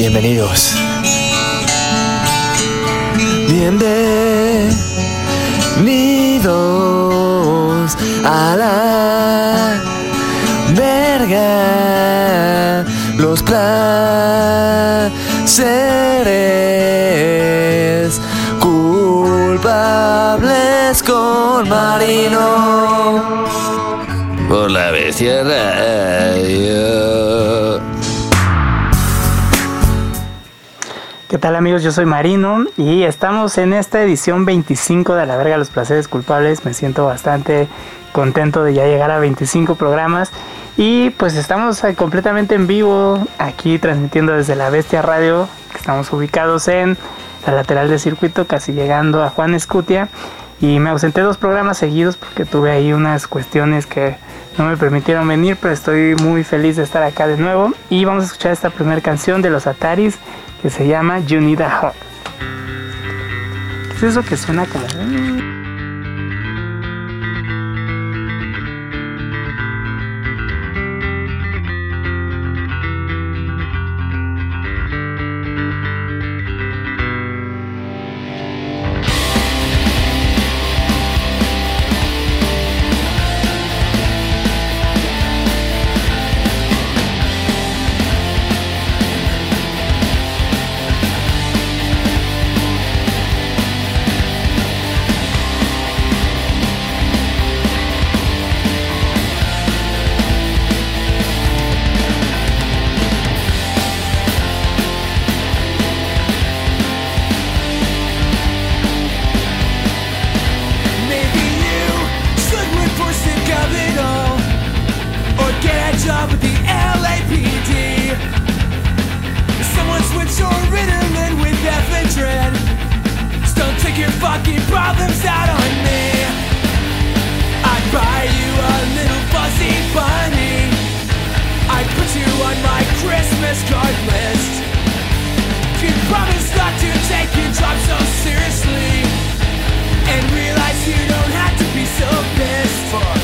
Bienvenidos. Bienvenidos a la verga. Los placeres culpables con Marino. Por la bestia. ¿Qué tal amigos? Yo soy Marino y estamos en esta edición 25 de La Verga los Placeres Culpables. Me siento bastante contento de ya llegar a 25 programas y pues estamos eh, completamente en vivo aquí transmitiendo desde la Bestia Radio. que Estamos ubicados en la lateral del circuito, casi llegando a Juan Escutia. Y me ausenté dos programas seguidos porque tuve ahí unas cuestiones que no me permitieron venir, pero estoy muy feliz de estar acá de nuevo. Y vamos a escuchar esta primera canción de los Ataris que se llama You Need Hug. ¿Qué es eso que suena como... Christmas card list Could promise not to take your job so seriously and realize you don't have to be so pissed.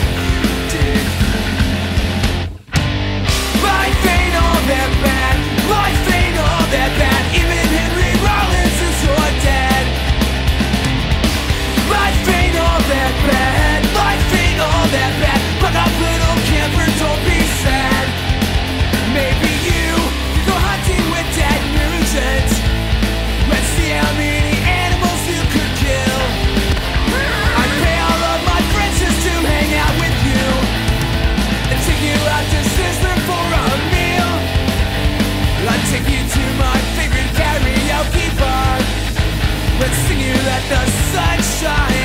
but singing let the sun shine.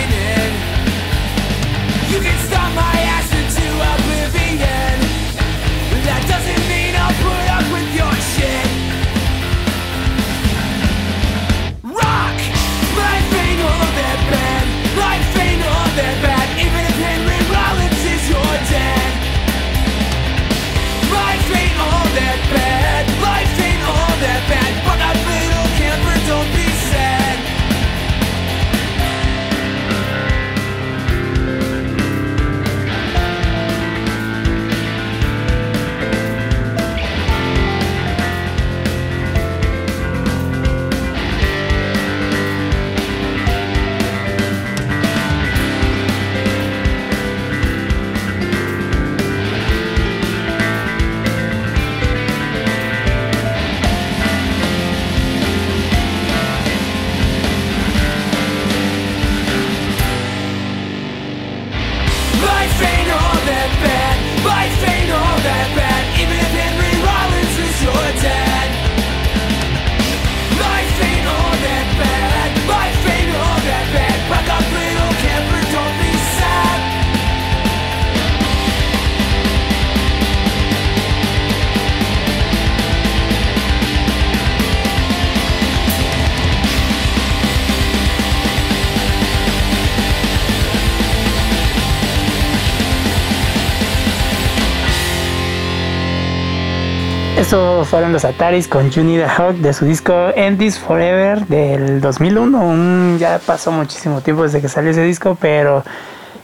Fueron los Ataris con You Need a Hug de su disco End Forever del 2001. Un- ya pasó muchísimo tiempo desde que salió ese disco, pero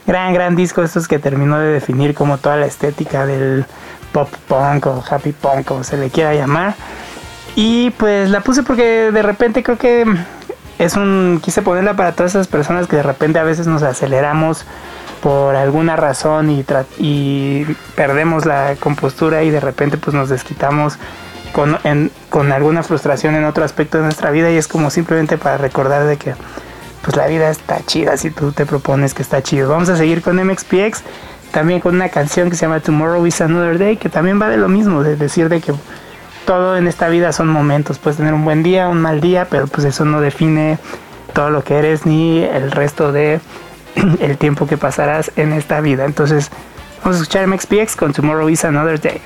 gran, gran disco. Estos que terminó de definir como toda la estética del pop punk o happy punk, como se le quiera llamar. Y pues la puse porque de repente creo que es un. Quise ponerla para todas esas personas que de repente a veces nos aceleramos por alguna razón y, y perdemos la compostura y de repente pues nos desquitamos con, con alguna frustración en otro aspecto de nuestra vida y es como simplemente para recordar de que pues la vida está chida si tú te propones que está chido. Vamos a seguir con MXPX, también con una canción que se llama Tomorrow is Another Day, que también va de lo mismo, de decir de que todo en esta vida son momentos, puedes tener un buen día, un mal día, pero pues eso no define todo lo que eres ni el resto de el tiempo que pasarás en esta vida. Entonces, vamos a escuchar MXPX con Tomorrow is Another Day.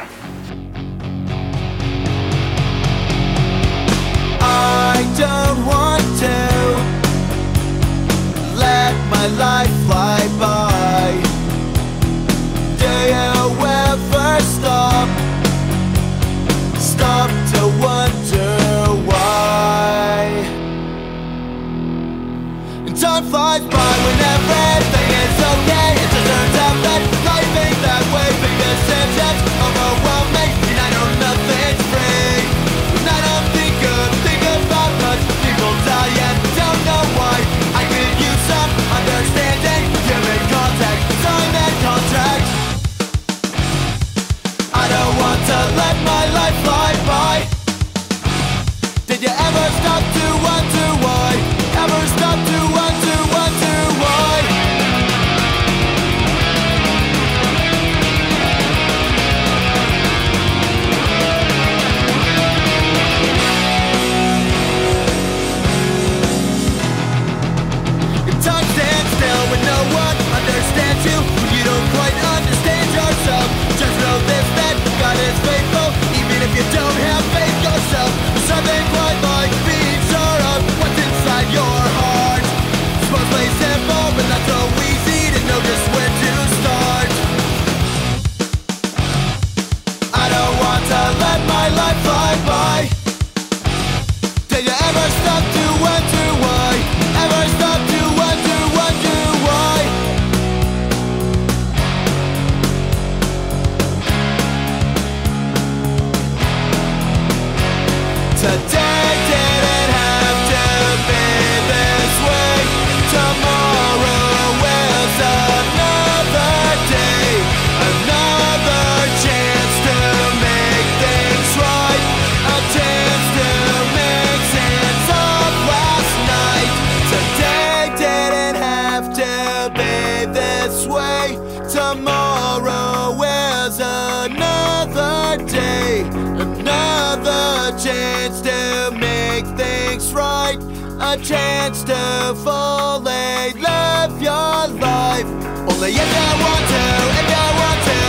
A chance to fully live your life. Only if you want to, if you want to,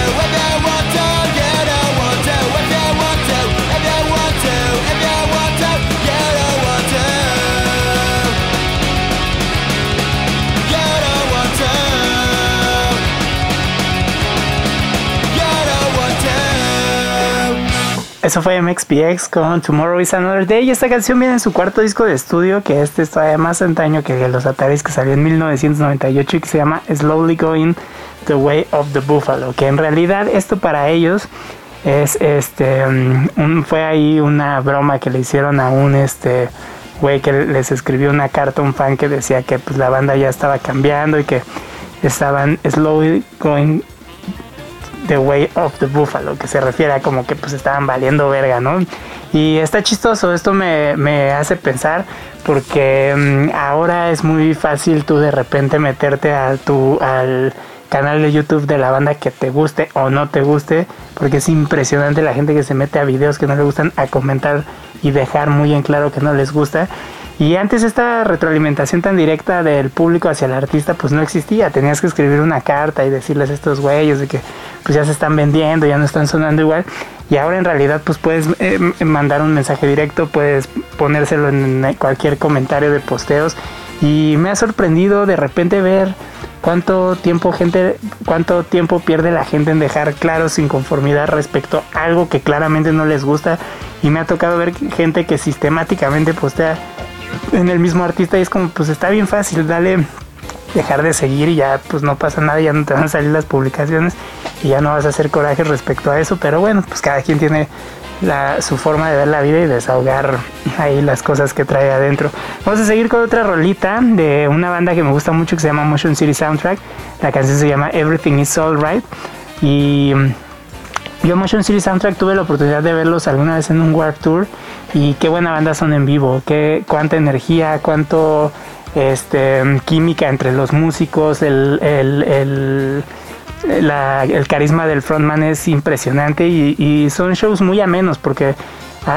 Eso fue MXPX con Tomorrow is Another Day. Y esta canción viene en su cuarto disco de estudio, que este es todavía más antaño que los Ataris, que salió en 1998 y que se llama Slowly Going the Way of the Buffalo. Que en realidad esto para ellos es este. mm, fue ahí una broma que le hicieron a un este. Güey que les escribió una carta a un fan que decía que pues la banda ya estaba cambiando y que estaban slowly going The Way of the Buffalo, que se refiere a como que pues estaban valiendo verga, ¿no? Y está chistoso, esto me, me hace pensar porque mm, ahora es muy fácil tú de repente meterte a tu, al canal de YouTube de la banda que te guste o no te guste, porque es impresionante la gente que se mete a videos que no le gustan a comentar y dejar muy en claro que no les gusta. Y antes esta retroalimentación tan directa del público hacia el artista pues no existía. Tenías que escribir una carta y decirles a estos güeyes de que pues ya se están vendiendo, ya no están sonando igual. Y ahora en realidad pues puedes eh, m- mandar un mensaje directo, puedes ponérselo en cualquier comentario de posteos. Y me ha sorprendido de repente ver cuánto tiempo gente, cuánto tiempo pierde la gente en dejar claro su inconformidad respecto a algo que claramente no les gusta. Y me ha tocado ver gente que sistemáticamente postea en el mismo artista y es como pues está bien fácil, dale dejar de seguir y ya pues no pasa nada, ya no te van a salir las publicaciones y ya no vas a hacer coraje respecto a eso, pero bueno, pues cada quien tiene la- su forma de ver la vida y desahogar ahí las cosas que trae adentro. Vamos a seguir con otra rolita de una banda que me gusta mucho que se llama Motion City Soundtrack. La canción se llama Everything is Alright. Y yo Motion City Soundtrack tuve la oportunidad de verlos alguna vez en un Warp Tour y qué buena banda son en vivo, qué cuánta energía, cuánto este química entre los músicos, el, el- el- carisma del frontman es impresionante y, son shows muy amenos porque a,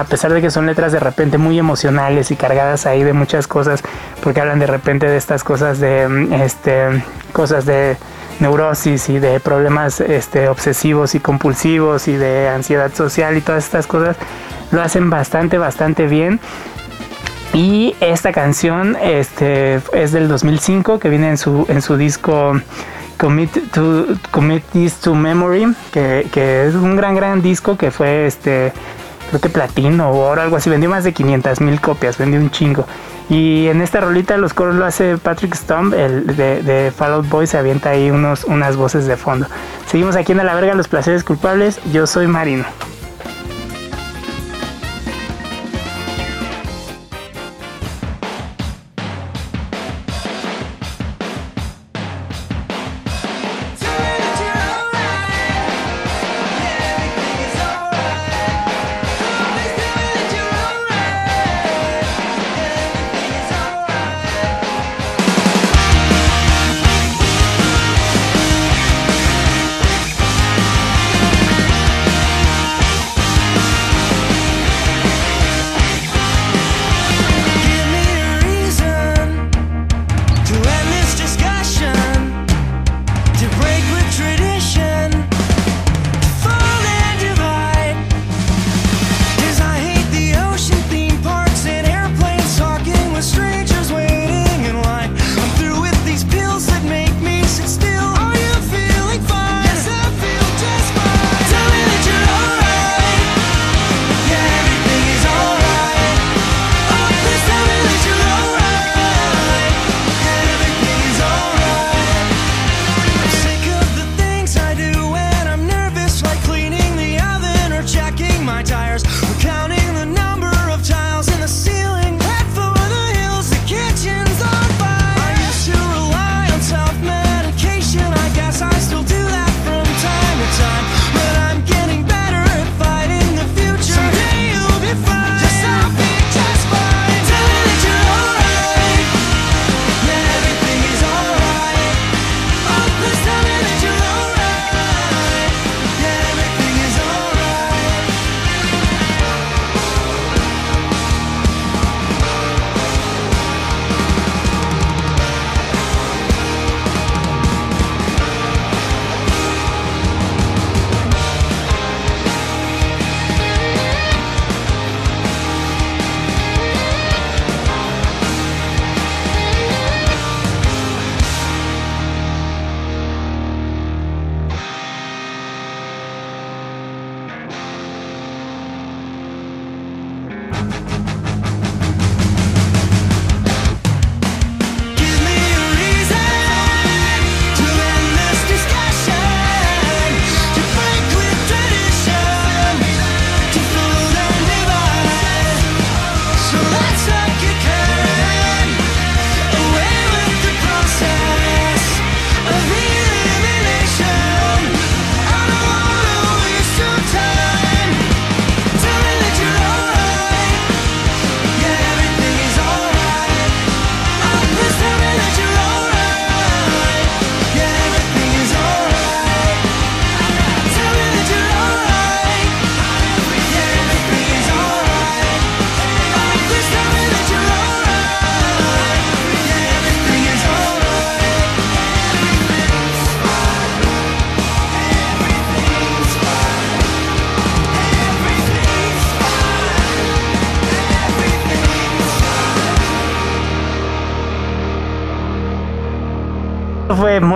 a- pesar de que son letras de repente muy emocionales y cargadas ahí de muchas cosas, porque hablan de repente de estas cosas de este cosas de neurosis y de problemas este, obsesivos y compulsivos y de ansiedad social y todas estas cosas, lo hacen bastante, bastante bien. Y esta canción este, es del 2005, que viene en su, en su disco Commit, to, Commit This to Memory, que, que es un gran, gran disco que fue, este, creo que platino o algo así. Vendió más de 500 mil copias, vendió un chingo. Y en esta rolita los coros lo hace Patrick Stump, el de, de Fall Out Boy, se avienta ahí unos, unas voces de fondo. Seguimos aquí en A la Verga, Los Placeres Culpables. Yo soy Marino.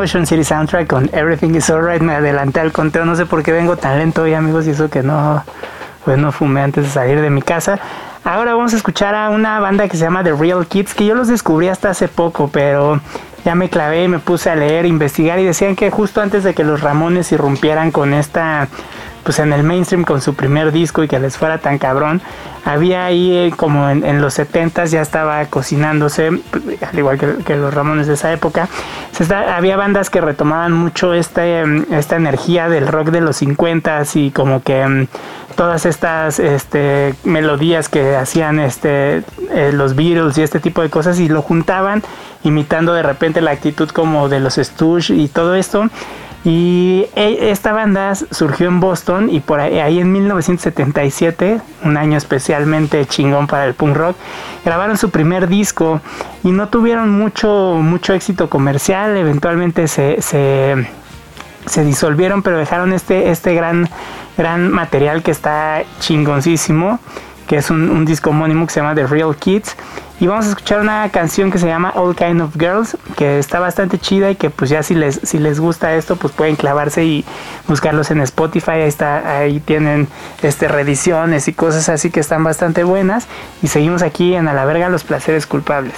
Motion City Soundtrack con Everything is Alright. Me adelanté al conteo, no sé por qué vengo tan lento hoy, amigos, y eso que no, pues no fumé antes de salir de mi casa. Ahora vamos a escuchar a una banda que se llama The Real Kids, que yo los descubrí hasta hace poco, pero ya me clavé y me puse a leer, investigar y decían que justo antes de que los Ramones irrumpieran con esta pues en el mainstream con su primer disco y que les fuera tan cabrón. Había ahí eh, como en, los 70 ya estaba cocinándose, al igual que, los Ramones de esa época. Se había bandas que retomaban mucho este, esta energía del rock de los 50 y como que em, todas estas este, melodías que hacían este, eh, los Beatles y este tipo de cosas y lo juntaban imitando de repente la actitud como de los Stooges y todo esto y eh, esta banda surgió en Boston y por ahí, en 1977, un año especialmente chingón para el punk rock, grabaron su primer disco y no tuvieron mucho, mucho éxito comercial, eventualmente se, se, disolvieron, pero dejaron este, este gran, gran material que está chingoncísimo, que es un, un disco homónimo que se llama The Real Kids y vamos a escuchar una canción que se llama All Kind of Girls, que está bastante chida y que pues ya si les, si les gusta esto, pues pueden clavarse y buscarlos en Spotify. Ahí, está, ahí tienen este, reediciones y cosas así que están bastante buenas. Y seguimos aquí en A la verga los placeres culpables.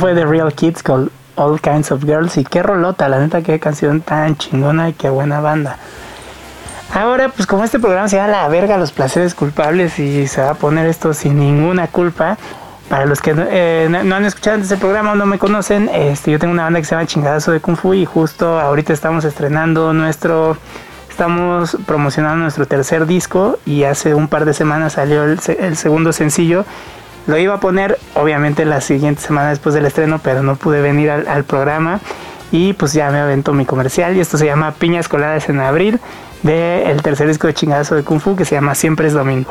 fue The Real Kids con All Kinds of Girls. Y qué rolota, la neta, qué canción tan chingona y qué buena banda. Ahora, pues como este programa se llama La verga, los placeres culpables y se va a poner esto sin ninguna culpa. Para los que eh, no han escuchado antes el programa o no me conocen, este, yo tengo una banda que se llama Chingadazo de Kung Fu y justo ahorita estamos estrenando nuestro, estamos promocionando nuestro tercer disco y hace un par de semanas salió el, el segundo sencillo lo iba a poner obviamente la siguiente semana después del estreno, pero no pude venir al, programa y pues ya me aventó mi comercial y esto se llama Piñas Coladas en Abril del tercer disco de Chingadazo de Kung Fu que se llama Siempre es Domingo.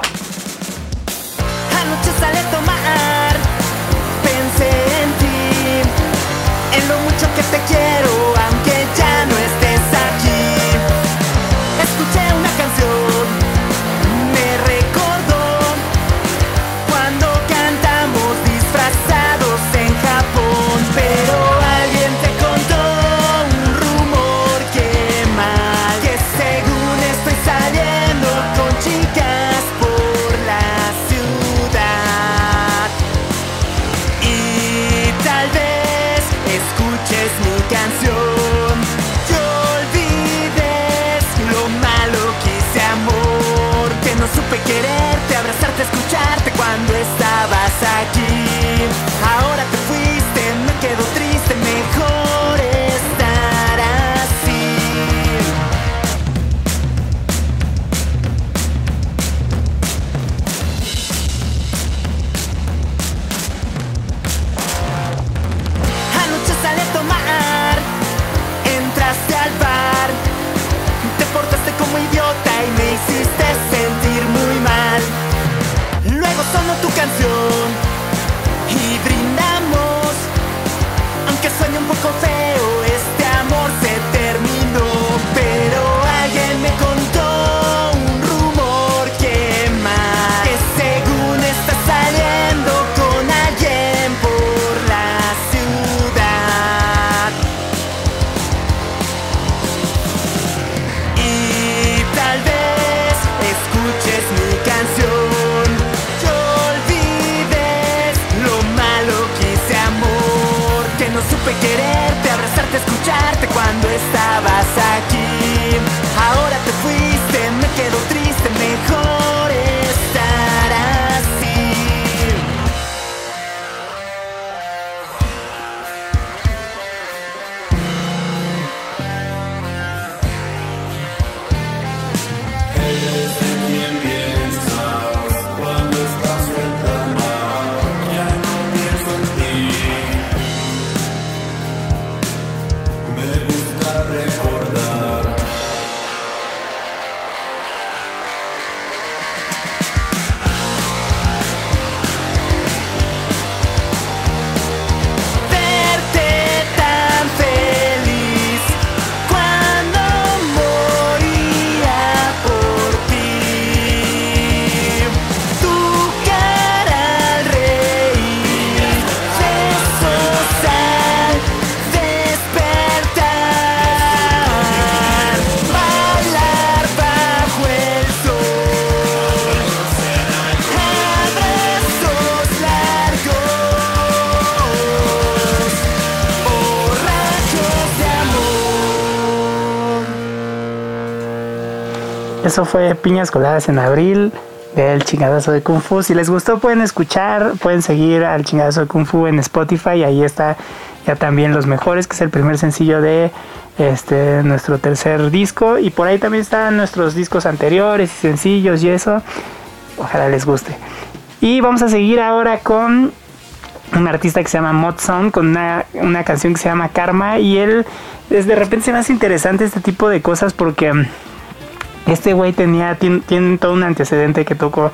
Eso fue Piñas Coladas en Abril del chingadazo de Kung Fu. Si les gustó pueden escuchar, pueden seguir al chingadazo de Kung Fu en Spotify. Ahí está ya también Los Mejores, que es el primer sencillo de este nuestro tercer disco. Y por ahí también están nuestros discos anteriores y sencillos y eso. Ojalá les guste. Y vamos a seguir ahora con un artista que se llama Mod con una, una canción que se llama Karma y él de repente se me hace interesante este tipo de cosas porque este güey tenía tiene, tiene todo un antecedente que tocó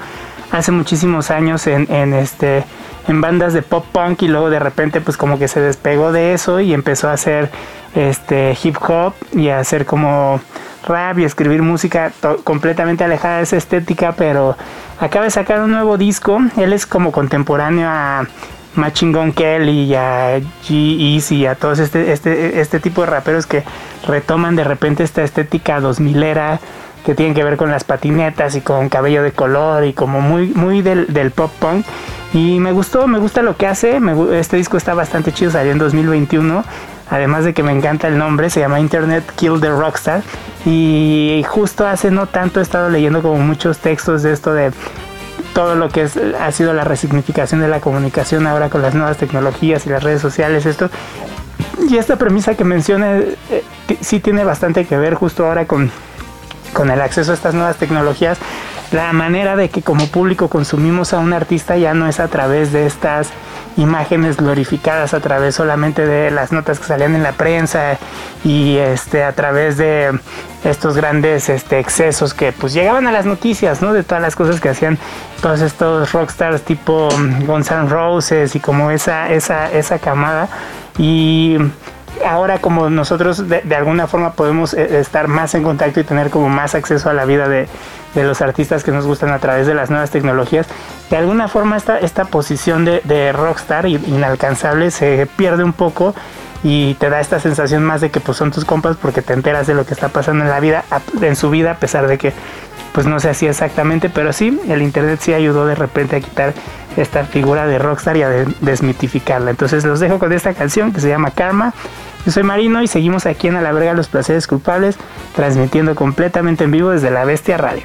hace muchísimos años en, en este en bandas de pop punk y luego de repente pues como que se despegó de eso y empezó a hacer este hip hop y a hacer como rap y escribir música completamente alejada de esa estética pero acaba de sacar un nuevo disco. Él es como contemporáneo a Machine Gun Kelly y a G-Eazy y a todos este, este, este tipo de raperos que retoman de repente esta estética 2000era que tienen que ver con las patinetas y con cabello de color y como muy, muy del, del pop punk. Y me gustó, me gusta lo que hace. me este disco está bastante chido, salió en 2021. Además de que me encanta el nombre, se llama Internet Kill the Rockstar. Y justo hace no tanto he estado leyendo como muchos textos de esto de todo lo que es, ha sido la resignificación de la comunicación ahora con las nuevas tecnologías y las redes sociales, esto. Y esta premisa que menciona eh, sí tiene bastante que ver justo ahora con, con el acceso a estas nuevas tecnologías. La manera de que como público consumimos a un artista ya no es a través de estas imágenes glorificadas, a través solamente de las notas que salían en la prensa y este a través de estos grandes este, excesos que pues llegaban a las noticias, ¿no? De todas las cosas que hacían todos estos rockstars tipo mm, Guns N' Roses y como esa, esa, esa camada. Y ahora como nosotros de, alguna forma podemos eh, estar más en contacto y tener como más acceso a la vida de, de los artistas que nos gustan a través de las nuevas tecnologías, de alguna forma esta, esta posición de, de rockstar inalcanzable se pierde un poco y te da esta sensación más de que pues son tus compas porque te enteras de lo que está pasando en la vida, en su vida, a pesar de que pues no sé así exactamente, pero sí, el internet sí ayudó de repente a quitar esta figura de rockstar y a de- desmitificarla. Entonces los dejo con esta canción que se llama Karma. Yo soy Marino y seguimos aquí en A la Verga Los Placeres Culpables, transmitiendo completamente en vivo desde La Bestia Radio.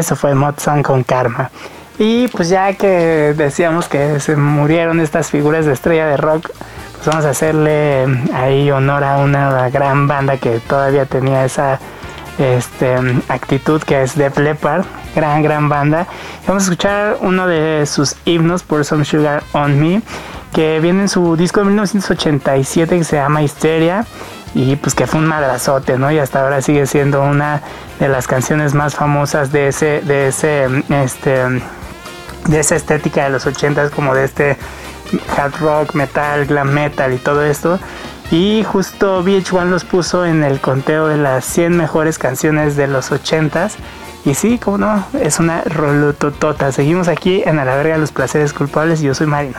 Eso fue Motsan con Karma. Y pues ya que decíamos que se murieron estas figuras de estrella de rock, pues vamos a hacerle ahí honor a una gran banda que todavía tenía esa este, actitud que es Def Leppard, gran gran banda. Vamos a escuchar uno de sus himnos, Pour Some Sugar on Me, que viene en su disco de 1987 que se llama Histeria y pues que fue un madrazote, ¿no? Y hasta ahora sigue siendo una de las canciones más famosas de ese, de ese, este, de esa estética de los 80s, como de este hard rock, metal, glam metal y todo esto. Y justo VH1 los puso en el conteo de las 100 mejores canciones de los 80s. Y sí, como no, es una rolototota. Seguimos aquí en A la verga los placeres culpables yo soy Marino.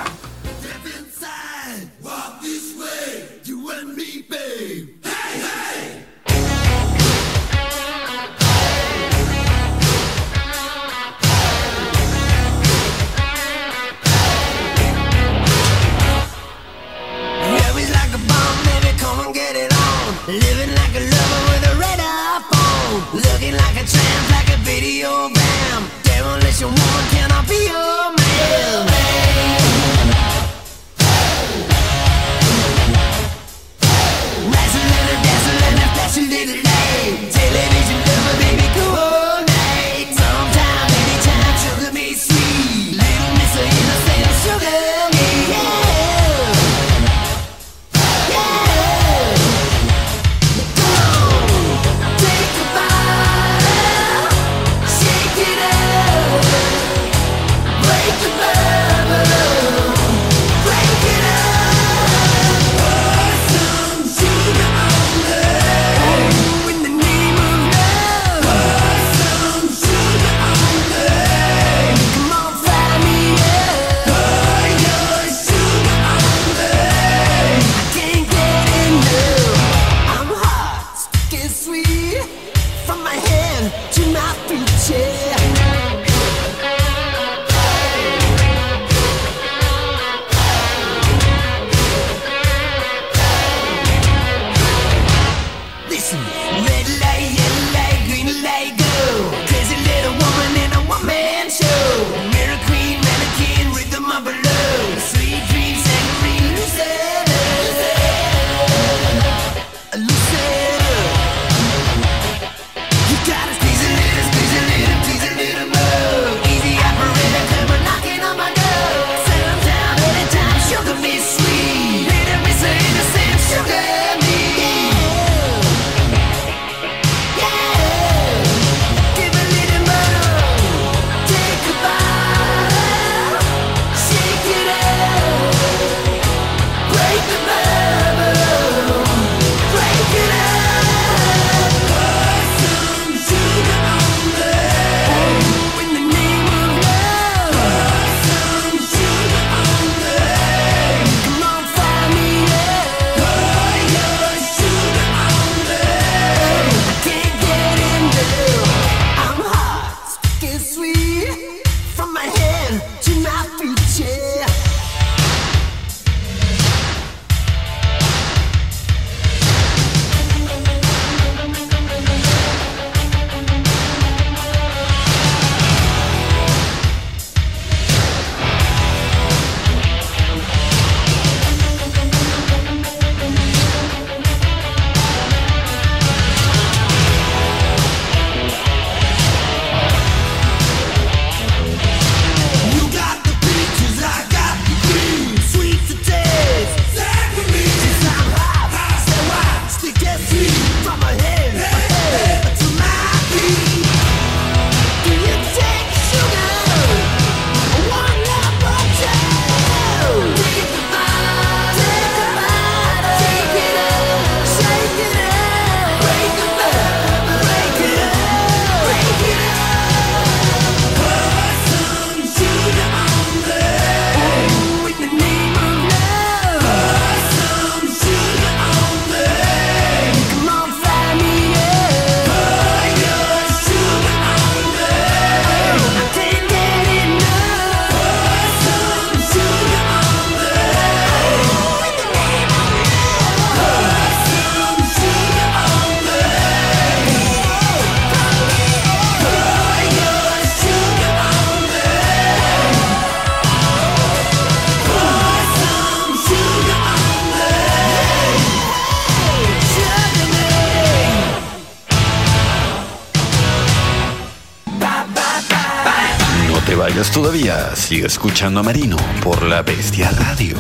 Sigue escuchando a Marino por La Bestia Radio.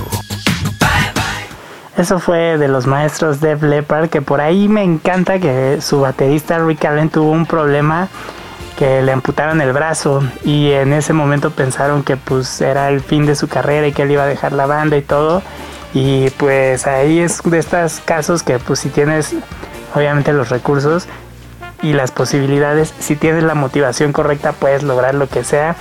Eso fue de los maestros Def Leppard, que por ahí me encanta que su baterista Rick Allen tuvo un problema que le amputaron el brazo y en ese momento pensaron que pues era el fin de su carrera y que él iba a dejar la banda y todo y pues ahí es de estos casos que pues si tienes obviamente los recursos y las posibilidades, si tienes la motivación correcta puedes lograr lo que sea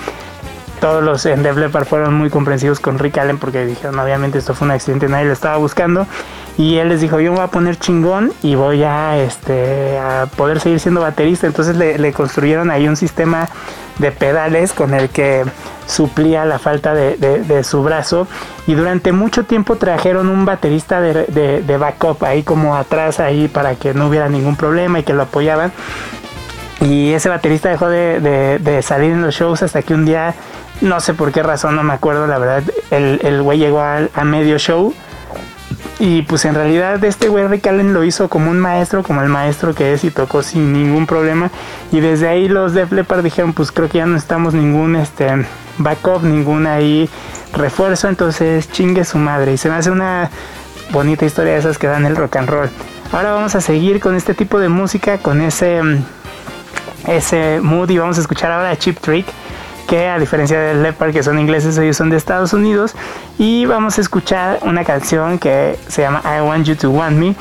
todos los en Def Leppard fueron muy comprensivos con Rick Allen porque dijeron obviamente esto fue un accidente, nadie lo estaba buscando y él les dijo yo me voy a poner chingón y voy a, este, a poder seguir siendo baterista, entonces le, construyeron ahí un sistema de pedales con el que suplía la falta de, su brazo. Y durante mucho tiempo trajeron un baterista de- de backup ahí como atrás ahí para que no hubiera ningún problema y que lo apoyaban Y ese baterista dejó de, de- de salir en los shows hasta que un día, no sé por qué razón, no me acuerdo, la verdad, el, el güey llegó a, medio show. Y pues en realidad este güey Rick Allen lo hizo como un maestro, como el maestro que es y tocó sin ningún problema. Y desde ahí los Def Leppard dijeron, pues creo que ya no estamos ningún este backup, ningún ahí refuerzo, entonces chingue su madre. Y se me hace una bonita historia de esas que dan el rock and roll. Ahora vamos a seguir con este tipo de música, con ese, mm, ese mood y vamos a escuchar ahora a Chip Trick que a diferencia de Leppard que son ingleses ellos son de Estados Unidos. Y vamos a escuchar una canción que se llama I Want You to Want Me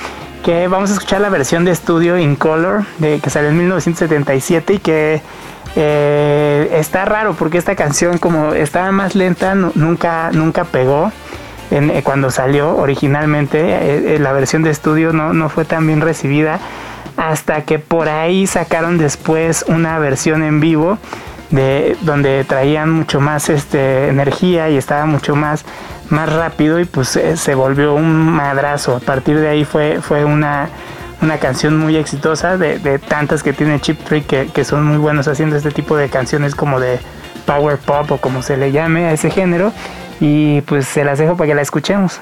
que vamos a escuchar la versión de estudio in color de que salió en 1977 y que eh, está raro porque esta canción como estaba más lenta nu- nunca nunca pegó eh, cuando salió originalmente eh, la versión de estudio no, no fue tan bien recibida hasta que por ahí sacaron después una versión en vivo de donde traían mucho más este energía y estaba mucho más más rápido y pues eh, se volvió un madrazo a partir de ahí fue fue una una canción muy exitosa de, de tantas que tiene Chip Trick que, que son muy buenos haciendo este tipo de canciones como de power pop o como se le llame a ese género y pues se las dejo para que la escuchemos.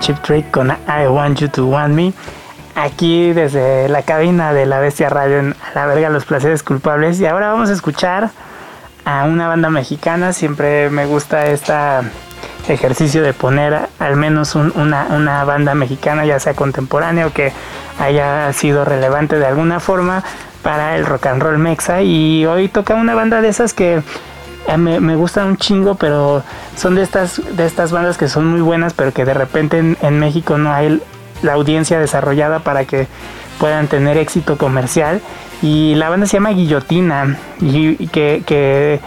Chip Trick con I Want You to Want Me. Aquí desde la cabina de la Bestia Radio en la verga los placeres culpables. Y ahora vamos a escuchar a una banda mexicana. Siempre me gusta este ejercicio de poner al menos un- una, una banda mexicana, ya sea contemporánea o que haya sido relevante de alguna forma para el rock and roll mexa. Y hoy toca una banda de esas que me, me gustan un chingo, pero son de estas, de estas bandas que son muy buenas, pero que de repente en, México no hay la audiencia desarrollada para que puedan tener éxito comercial. Y la banda se llama Guillotina y, y que, que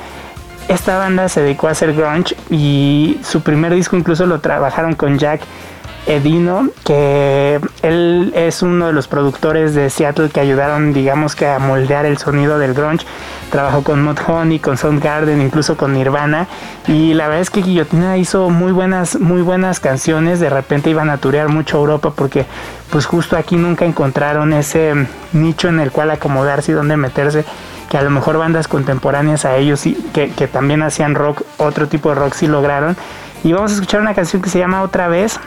esta banda se dedicó a hacer grunge y su primer disco incluso lo trabajaron con Jack Edino, que él es uno de los productores de Seattle que ayudaron, digamos que a moldear el sonido del grunge. Trabajó con Mudhoney, con Soundgarden, incluso con Nirvana. Y la verdad es que Guillotina hizo muy buenas, muy buenas canciones. De repente iban a turear mucho Europa porque, pues justo aquí nunca encontraron ese nicho en el cual acomodarse y donde meterse. Que a lo mejor bandas contemporáneas a ellos que, que también hacían rock, otro tipo de rock sí lograron. Y vamos a escuchar una canción que se llama Otra vez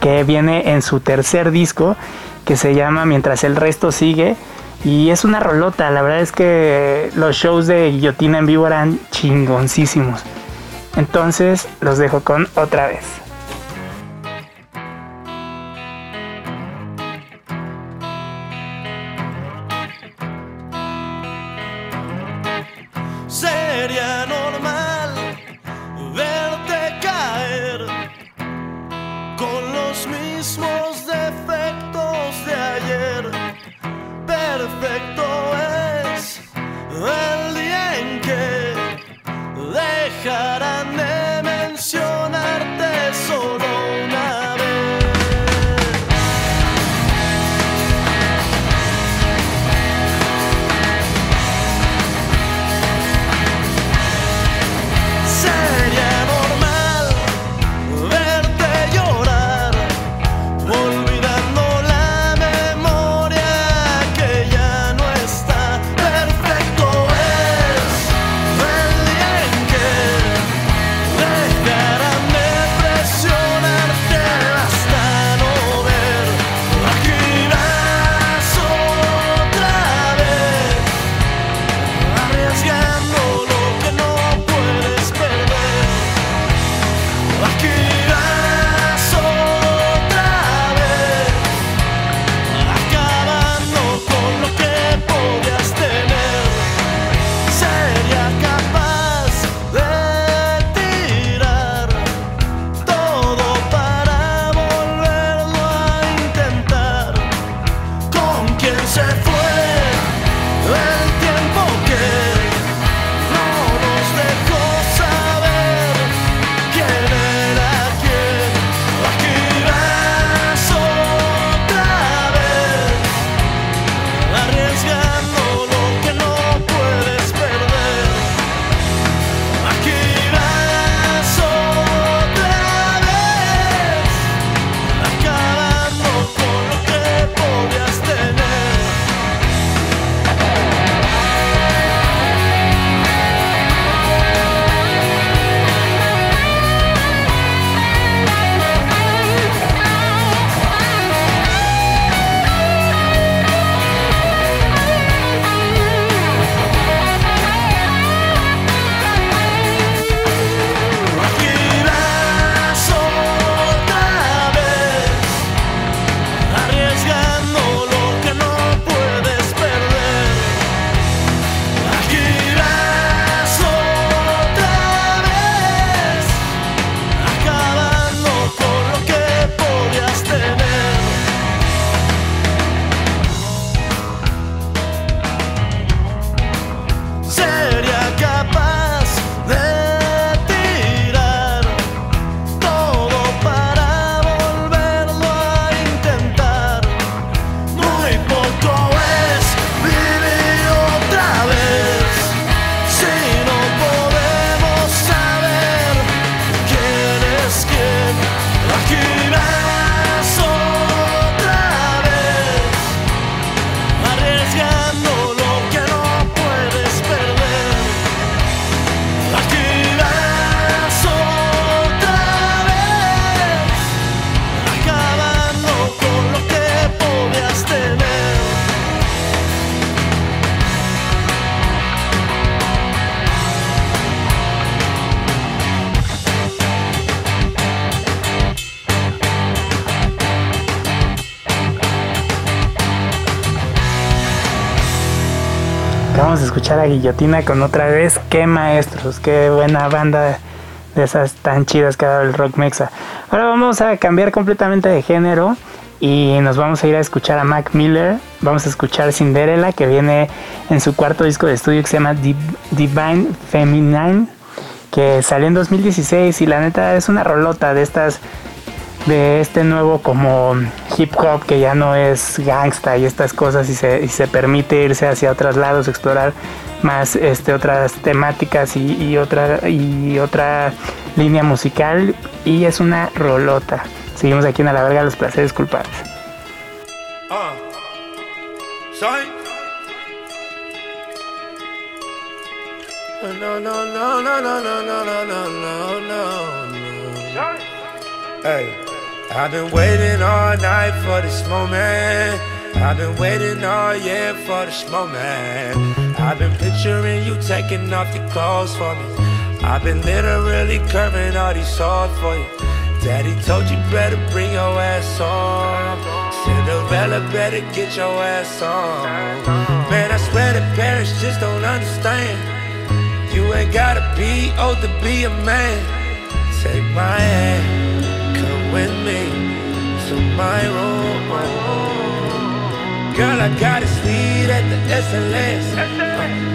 que viene en su tercer disco que se llama Mientras el resto sigue y es una rolota, la verdad es que los shows de Guillotina en vivo eran chingoncísimos. Entonces los dejo con otra vez. Escuchar a Guillotina con otra vez. Qué maestros, qué buena banda de esas tan chidas que ha dado el rock mexa. Ahora vamos a cambiar completamente de género Y nos vamos a ir a escuchar a Mac Miller. Vamos a escuchar Cinderella, que viene en su cuarto disco de estudio que se llama Div- Divine Feminine, que salió en 2016 y la neta es una rolota de estas de este nuevo como hip hop que ya no es gangsta y estas cosas y se, y se permite irse hacia otros lados, explorar más este, otras temáticas y, y otra y otra línea musical y es una rolota. Seguimos aquí en A la verga los placeres culpables. Uh. Sorry. No, no, no, no, no, no, no, no, no, no, no. Hey, I've been waiting all night for this moment. I've been waiting all year for this moment. I've been picturing you taking off your clothes for me. I've been literally curving all these swords for you. Daddy told you better bring your ass on. Cinderella better get your ass on. Man, I swear the parents just don't understand. You ain't gotta be old to be a man. Take my hand, with me to my room. Girl, I got a suite at the SLS.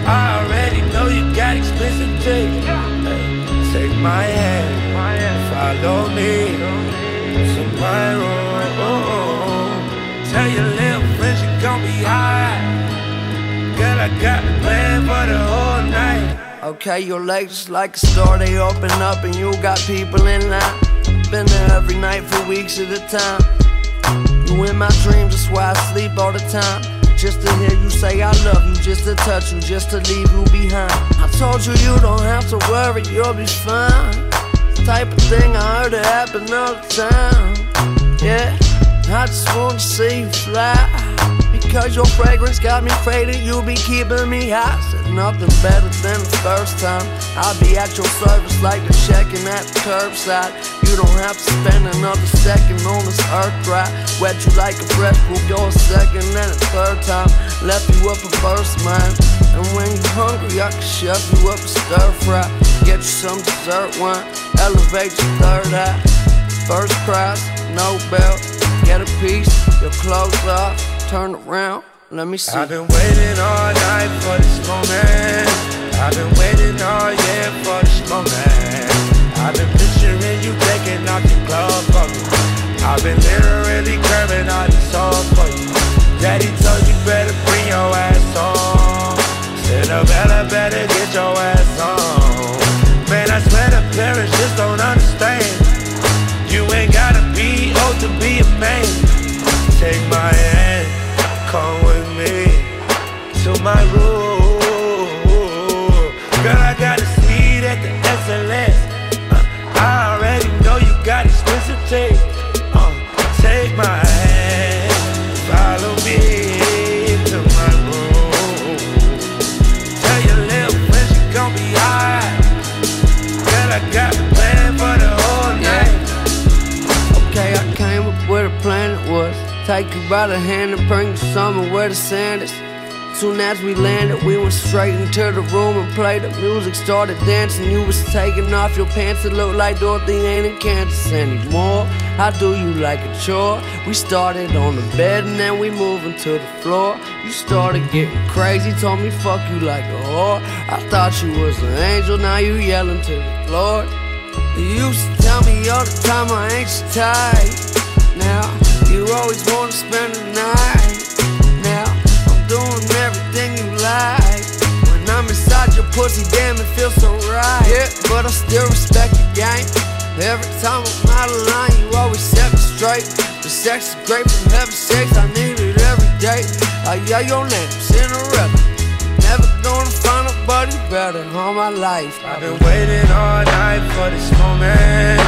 I already know you got expensive taste. Take my hand, follow me to my room. Tell your little friends you gon' be high. Girl, I got a plan for the whole night. Okay, your legs like a store, they open up and you got people in line. Been there every night for weeks at a time. You in my dreams, that's why I sleep all the time. Just to hear you say I love you, just to touch you, just to leave you behind. I told you you don't have to worry, you'll be fine. The Type of thing I heard it happen all the time. Yeah, I just wanna see you fly. Because your fragrance got me faded, you be keeping me high. Said nothing better than the first time. I'll be at your service like a checking at the curbside. You don't have to spend another second on this earth right. Wet you like a fresh go a second and a third time. Left you up a first mind. And when you hungry, I can shove you up a stir fry. Get you some dessert wine, elevate your third eye. First prize, no belt. Get a piece, your clothes off, turn around, let me see. I've been waiting all night for this moment. I've been waiting all year for this moment. I've been picturing you taking off your clothes for me. I've been literally curving all these songs for you. Daddy told you better bring your ass on. Cinderella better get your ass on. Man, I swear the parents just don't understand. By the hand and bring you somewhere where the sand is Soon as we landed, we went straight into the room and played the music. Started dancing, you was taking off your pants. It looked like Dorothy ain't in Kansas anymore. How do you like a chore? We started on the bed and then we moving to the floor. You started getting crazy, told me fuck you like a whore. I thought you was an angel, now you yelling to the Lord. You used to tell me all the time I ain't your type. Now you always wanna spend the night. Now I'm doing everything you like. When I'm inside your pussy, damn it feels so right. Yeah, but I still respect your game. Every time I'm out of line, you always set me straight. The sex is great from heaven's sakes, I need it every day. I yell your name, Cinderella. Never gonna find nobody better all my life. I've been waiting all night for this moment.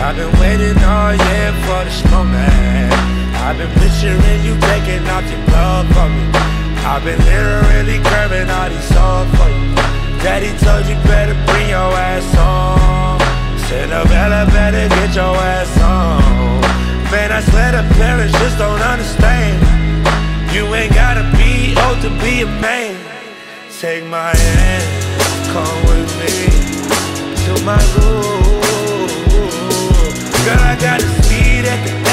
I've been waiting all year for this moment. I've been picturing you taking out your clothes for me. I've been literally curving all these songs for you. Daddy told you better bring your ass home. on. Cinderella better get your ass on. Man, I swear the parents just don't understand. You ain't gotta be old to be a man. Take my hand, come with me to my room. Girl, I got a seat at the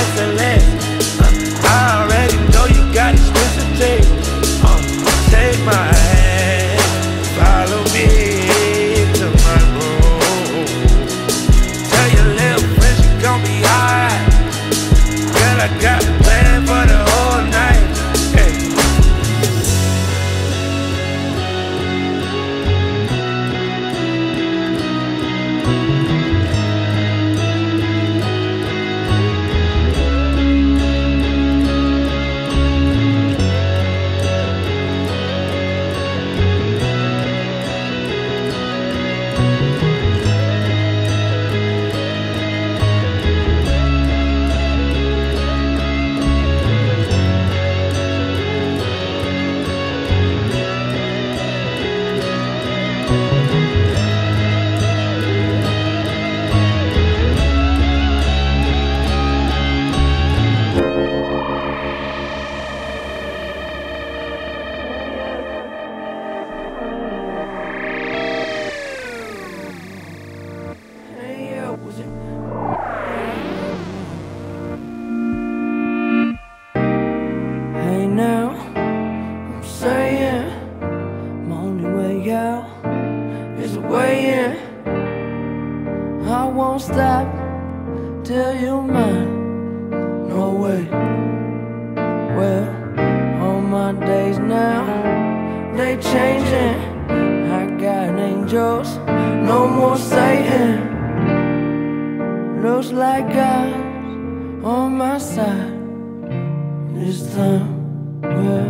this time. Well,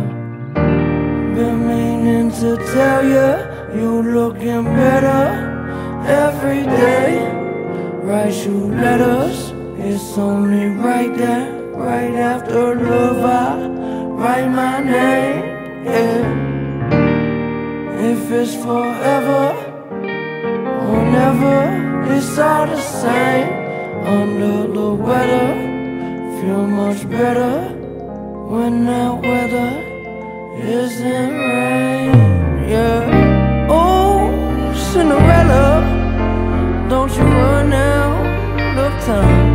been meaning to tell you, you looking better every day. Write you letters, it's only right there, right after love. I write my name. Yeah. If it's forever or never, it's all the same. Under the weather, feel much better when that weather isn't rain. Yeah. Oh, Cinderella, don't you run out of time.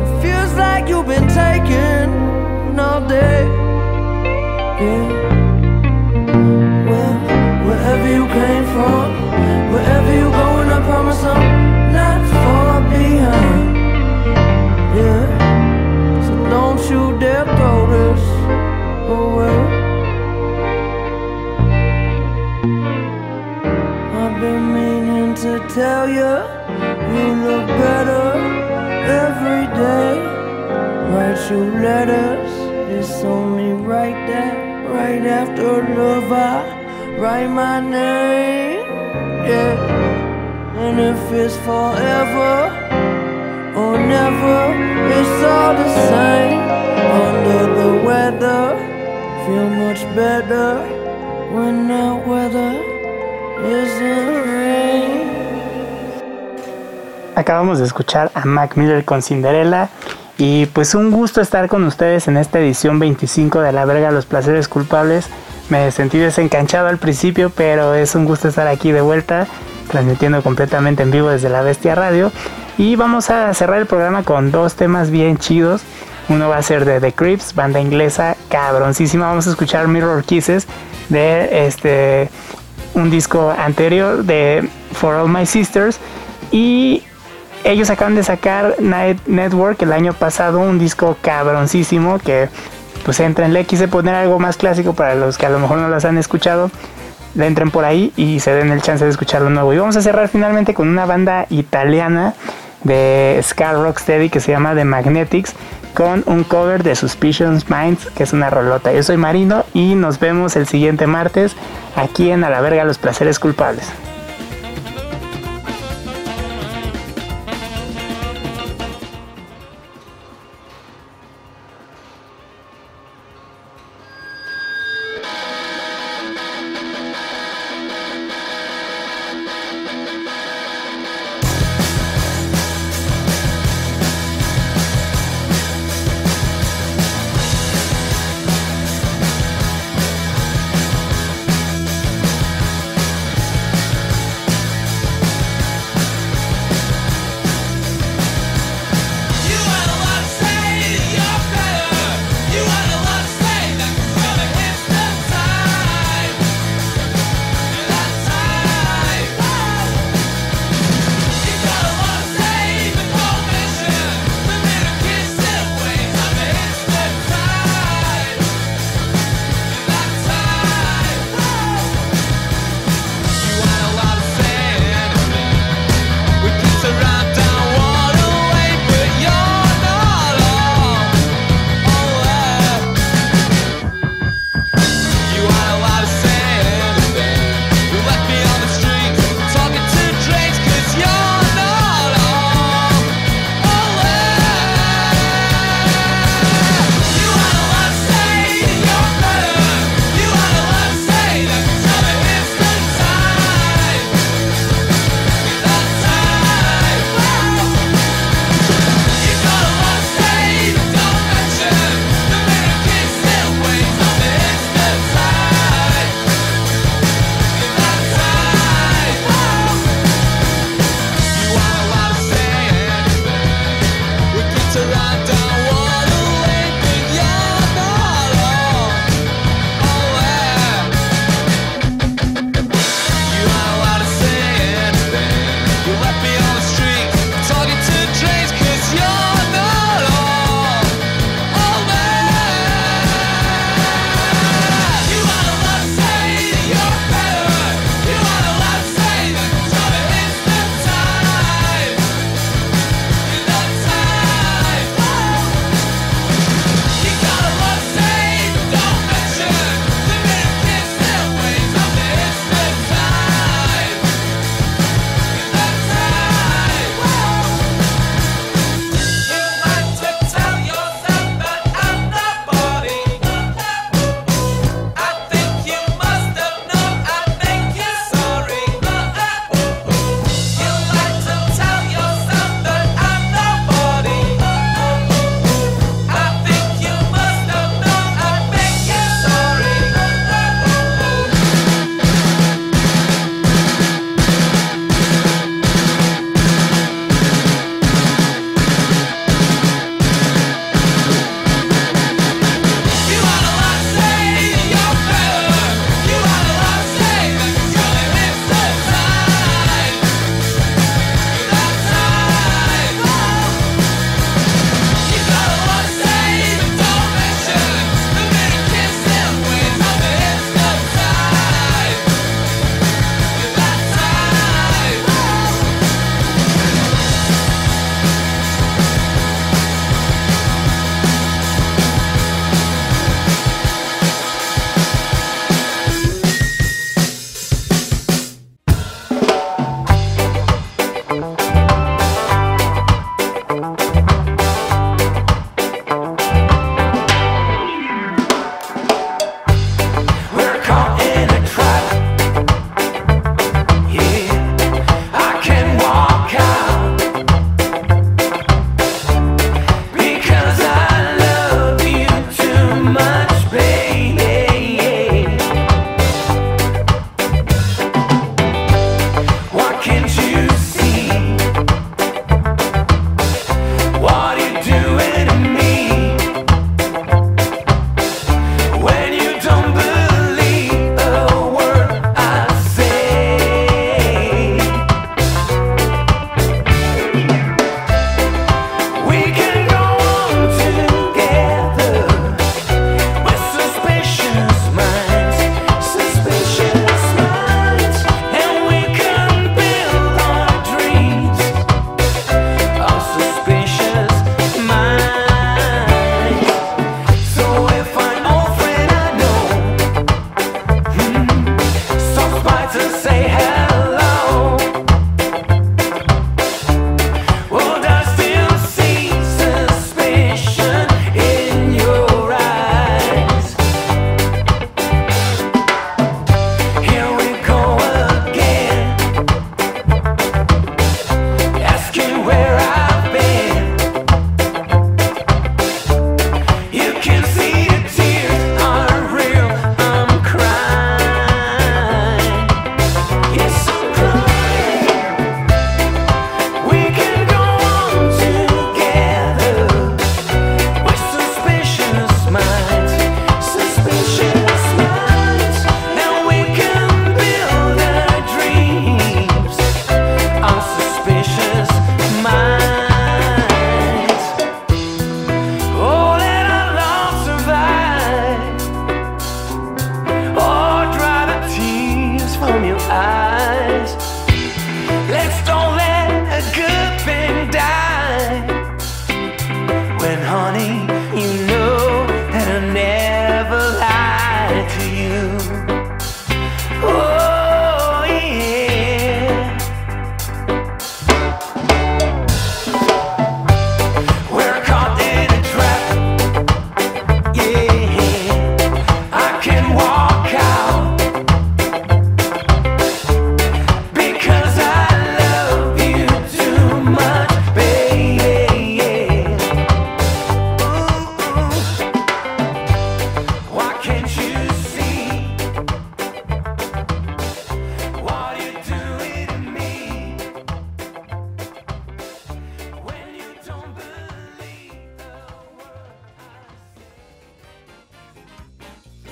It feels like you've been taken all day. Yeah. Well, wherever you came from, wherever you going, I promise I'm tell you, you look better every day. Write you letters, it's only right there, right after love. I write my name, yeah. And if it's forever or never, it's all the same. Under the weather, feel much better when that weather isn't rain. Acabamos de escuchar a Mac Miller con Cinderella y pues un gusto estar con ustedes en esta edición 25 de La Verga Los Placeres Culpables. Me sentí desencanchado al principio, pero es un gusto estar aquí de vuelta, transmitiendo completamente en vivo desde La Bestia Radio. Y vamos a cerrar el programa con dos temas bien chidos. Uno va a ser de The Crips, banda inglesa cabroncísima. Vamos a escuchar Mirror Kisses de este un disco anterior de For All My Sisters. Y ellos acaban de sacar Night Network el año pasado, un disco cabroncísimo que pues entren, le quise poner algo más clásico para los que a lo mejor no las han escuchado, le entren por ahí y se den el chance de escucharlo nuevo. Y vamos a cerrar finalmente con una banda italiana de Ska Rocksteady que se llama The Magnetics con un cover de Suspicions Minds que es una rolota. Yo soy Marino y nos vemos el siguiente martes aquí en A la verga los placeres culpables.